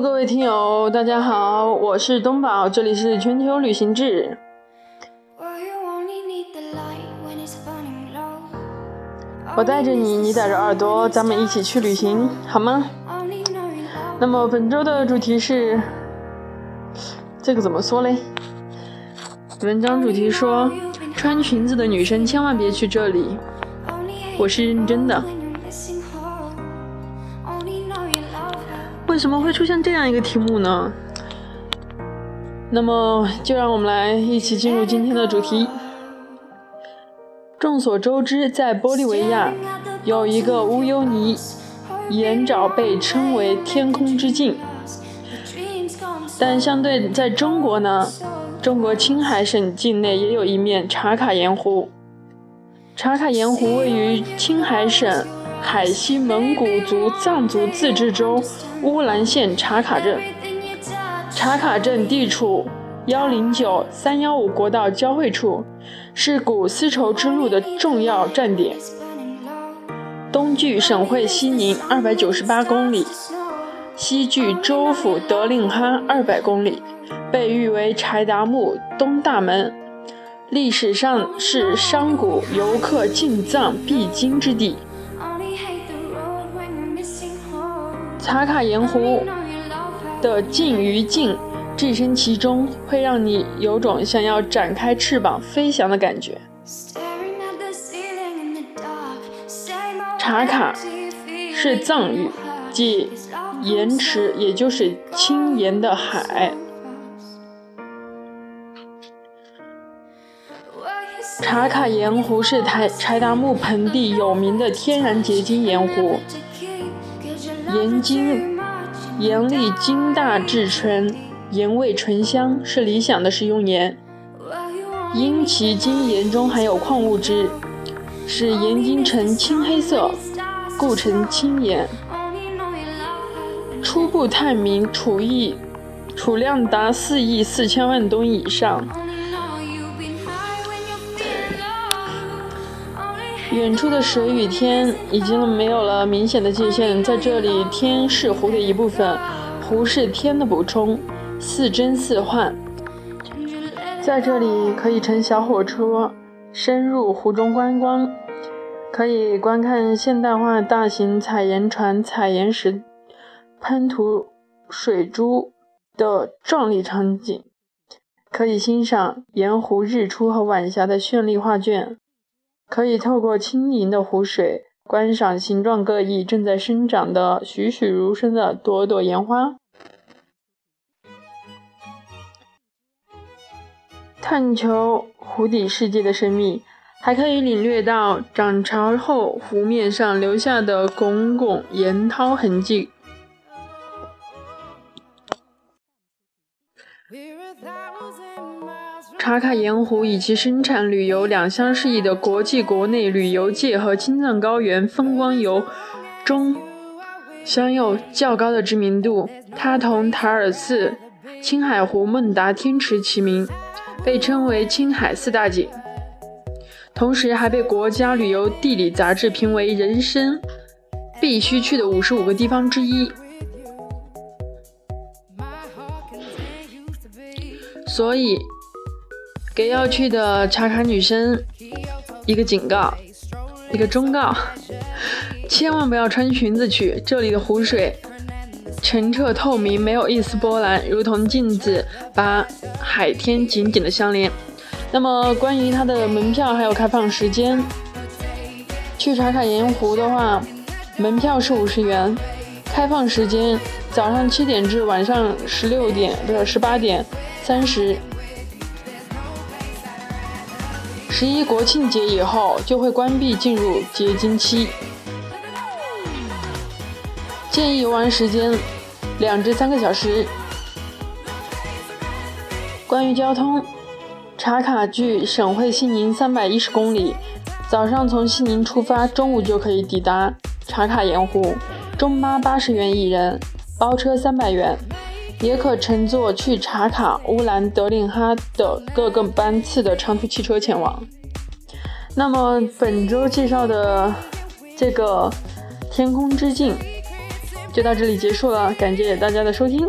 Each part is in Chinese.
各位听友，大家好，我是东宝，这里是全球旅行志。我带着你，你带着耳朵，咱们一起去旅行，好吗？那么本周的主题是，这个怎么说嘞？文章主题说，穿裙子的女生千万别去这里。我是认真的。为什么会出现这样一个题目呢？那么就让我们来一起进入今天的主题。众所周知，在玻利维亚有一个乌尤尼岩沼，被称为“天空之镜”。但相对在中国呢，中国青海省境内也有一面茶卡盐湖。茶卡盐湖位于青海省海西蒙古族藏族自治州乌兰县茶卡镇。茶卡镇地处幺零九三幺五国道交汇处。是古丝绸之路的重要站点，东距省会西宁二百九十八公里，西距州府德令哈二百公里，被誉为柴达木东大门，历史上是商贾游客进藏必经之地。茶卡盐湖的静与静。置身其中，会让你有种想要展开翅膀飞翔的感觉。茶卡是藏语，即盐池，也就是青盐的海。茶卡盐湖是台柴达木盆地有名的天然结晶盐湖，盐晶盐粒晶大质纯。盐味醇香，是理想的食用盐。因其精盐中含有矿物质，使盐晶呈青黑色，故称青盐。初步探明储亿储量达四亿四千万吨以上。远处的水与天已经没有了明显的界限，在这里，天是湖的一部分，湖是天的补充。似真似幻，在这里可以乘小火车深入湖中观光，可以观看现代化大型采盐船采盐时喷吐水珠的壮丽场景，可以欣赏盐湖日出和晚霞的绚丽画卷，可以透过轻盈的湖水观赏形状各异、正在生长的栩栩如生的朵朵岩花。探求湖底世界的神秘，还可以领略到涨潮后湖面上留下的汞汞盐涛痕迹。茶卡盐湖以其生产旅游两相适宜的国际国内旅游界和青藏高原风光游中享有较高的知名度。它同塔尔寺、青海湖、孟达天池齐名。被称为青海四大景，同时还被国家旅游地理杂志评为人生必须去的五十五个地方之一。所以，给要去的茶卡女生一个警告，一个忠告：千万不要穿裙子去，这里的湖水。澄澈透明，没有一丝波澜，如同镜子，把海天紧紧的相连。那么，关于它的门票还有开放时间，去茶卡盐湖的话，门票是五十元，开放时间早上七点至晚上十六点，不是十八点三十。十一国庆节以后就会关闭，进入结晶期。建议游玩时间。两至三个小时。关于交通，茶卡距省会西宁三百一十公里，早上从西宁出发，中午就可以抵达茶卡盐湖。中巴八十元一人，包车三百元，也可乘坐去茶卡、乌兰、德令哈的各个班次的长途汽车前往。那么本周介绍的这个天空之镜。就到这里结束了，感谢大家的收听，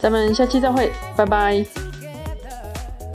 咱们下期再会，拜拜。